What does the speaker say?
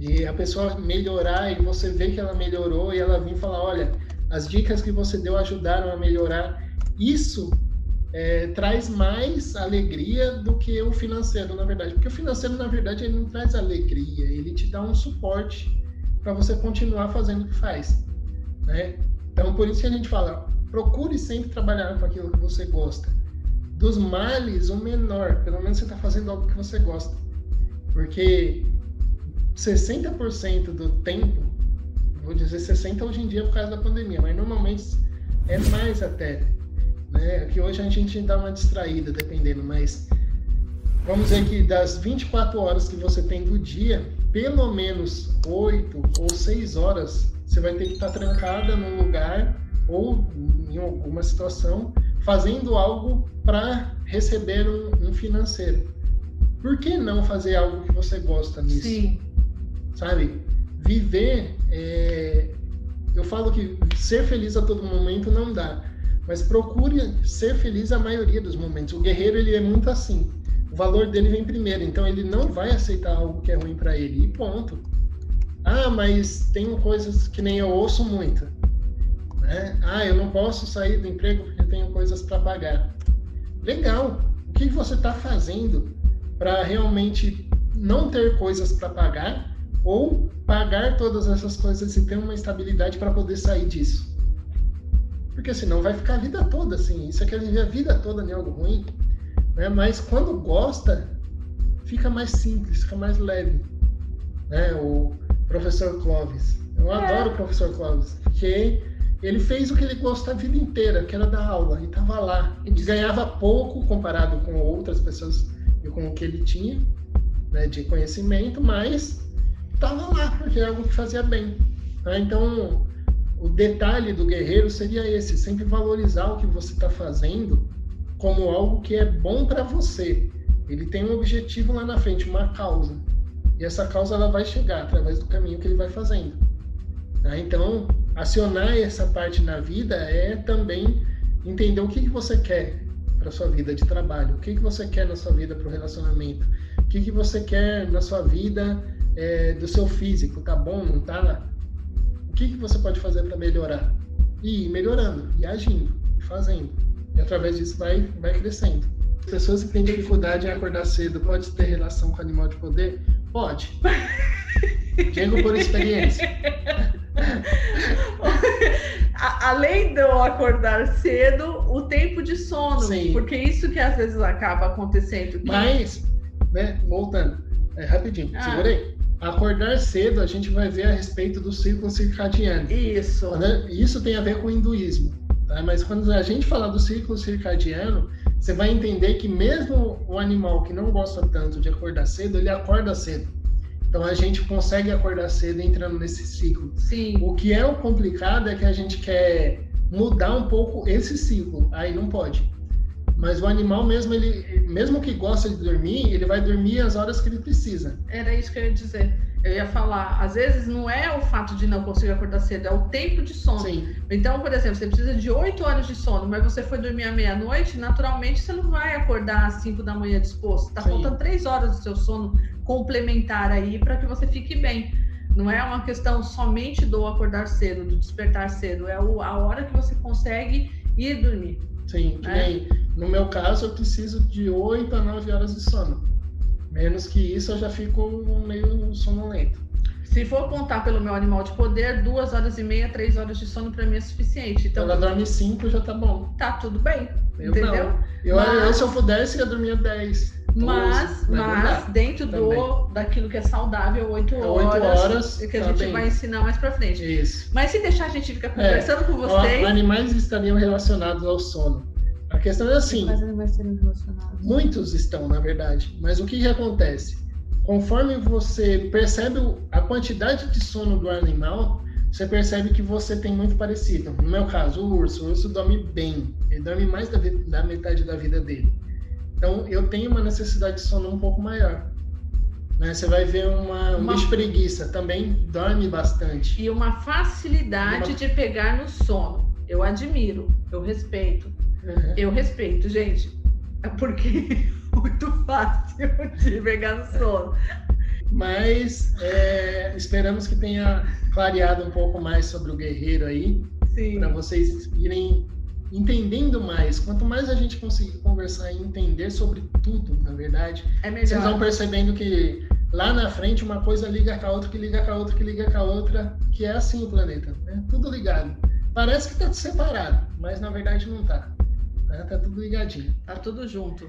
E a pessoa melhorar e você vê que ela melhorou e ela vir falar, olha, as dicas que você deu ajudaram a melhorar. Isso é, traz mais alegria do que o financeiro, na verdade. Porque o financeiro, na verdade, ele não traz alegria, ele te dá um suporte para você continuar fazendo o que faz. Né? Então, por isso que a gente fala, procure sempre trabalhar com aquilo que você gosta. Dos males, o menor. Pelo menos você está fazendo algo que você gosta. Porque 60% do tempo, vou dizer 60% hoje em dia por causa da pandemia, mas normalmente é mais até né? Que hoje a gente dá uma distraída, dependendo, mas vamos dizer que das 24 horas que você tem do dia, pelo menos 8 ou 6 horas você vai ter que estar trancada num lugar ou em alguma situação fazendo algo para receber um, um, financeiro. Por que não fazer algo que você gosta nisso? Sim. Sabe? Viver, é... eu falo que ser feliz a todo momento não dá, mas procure ser feliz a maioria dos momentos. O guerreiro ele é muito assim. O valor dele vem primeiro, então ele não vai aceitar algo que é ruim para ele. E ponto. Ah, mas tem coisas que nem eu ouço muito. Né? Ah, eu não posso sair do emprego porque tenho coisas para pagar. Legal. O que você está fazendo para realmente não ter coisas para pagar ou pagar todas essas coisas e ter uma estabilidade para poder sair disso? Porque senão vai ficar a vida toda assim. Isso quer viver a vida toda em algo ruim. Né? Mas quando gosta, fica mais simples, fica mais leve. Né? O professor Clóvis. Eu é. adoro o professor Clóvis, porque ele fez o que ele gostou a vida inteira, que era dar aula, e estava lá. Ele ganhava pouco comparado com outras pessoas e com o que ele tinha né, de conhecimento, mas estava lá, porque é algo que fazia bem. Né? Então, o detalhe do guerreiro seria esse: sempre valorizar o que você está fazendo como algo que é bom para você. Ele tem um objetivo lá na frente, uma causa. E essa causa ela vai chegar através do caminho que ele vai fazendo. Tá? Então, acionar essa parte na vida é também entender o que, que você quer para sua vida de trabalho, o que, que você quer na sua vida para o relacionamento, o que, que você quer na sua vida é, do seu físico, tá bom, não tá? O que, que você pode fazer para melhorar? E ir melhorando, e agindo, e fazendo. E através disso vai, vai crescendo. Pessoas que têm dificuldade em acordar cedo, pode ter relação com animal de poder? Pode. Digo por experiência. Além de eu acordar cedo, o tempo de sono. Sim. Porque isso que às vezes acaba acontecendo. Mas, né, voltando, é, rapidinho, ah. segurei acordar cedo, a gente vai ver a respeito do ciclo circadiano. Isso. Né? Isso tem a ver com o hinduísmo. Tá? Mas quando a gente falar do ciclo circadiano, você vai entender que mesmo o animal que não gosta tanto de acordar cedo, ele acorda cedo. Então a gente consegue acordar cedo entrando nesse ciclo. Sim. O que é o complicado é que a gente quer mudar um pouco esse ciclo. Aí não pode. Mas o animal mesmo, ele, mesmo que gosta de dormir, ele vai dormir as horas que ele precisa. Era isso que eu ia dizer. Eu ia falar, às vezes não é o fato de não conseguir acordar cedo, é o tempo de sono. Sim. Então, por exemplo, você precisa de 8 horas de sono, mas você foi dormir à meia-noite, naturalmente você não vai acordar às 5 da manhã disposto. Tá faltando 3 horas do seu sono complementar aí para que você fique bem. Não é uma questão somente do acordar cedo, do despertar cedo, é a hora que você consegue ir dormir. Sim, que é. nem no meu caso eu preciso de 8 a 9 horas de sono. Menos que isso eu já fico meio sonolento. Se for contar pelo meu animal de poder, duas horas e meia, três horas de sono para mim é suficiente. Então, ela dorme cinco já tá bom. Tá tudo bem. Eu entendeu? Não. Eu, mas, eu, se eu pudesse, ia dormir 10. Mas, mas dentro do, daquilo que é saudável, 8 é horas, horas que a tá gente bem. vai ensinar mais para frente. Isso. Mas se deixar a gente ficar conversando é. com vocês. Animais estariam relacionados ao sono. A questão é assim. Muitos estão, na verdade. Mas o que, que acontece? Conforme você percebe a quantidade de sono do animal, você percebe que você tem muito parecido. No meu caso, o urso. O urso dorme bem. Ele dorme mais da, da metade da vida dele. Então, eu tenho uma necessidade de sono um pouco maior. Né? Você vai ver uma, uma... bicho preguiça, também dorme bastante. E uma facilidade uma... de pegar no sono. Eu admiro, eu respeito. Uhum. Eu respeito, gente. É porque é muito fácil de pegar no sono. Mas é, esperamos que tenha clareado um pouco mais sobre o guerreiro aí. Para vocês irem entendendo mais. Quanto mais a gente conseguir conversar e entender sobre tudo, na verdade, é vocês vão percebendo que lá na frente uma coisa liga com a outra, que liga com a outra, que liga com a outra, que é assim o planeta, né? Tudo ligado. Parece que está separado, mas na verdade não está. Né? Tá tudo ligadinho. Tá tudo junto.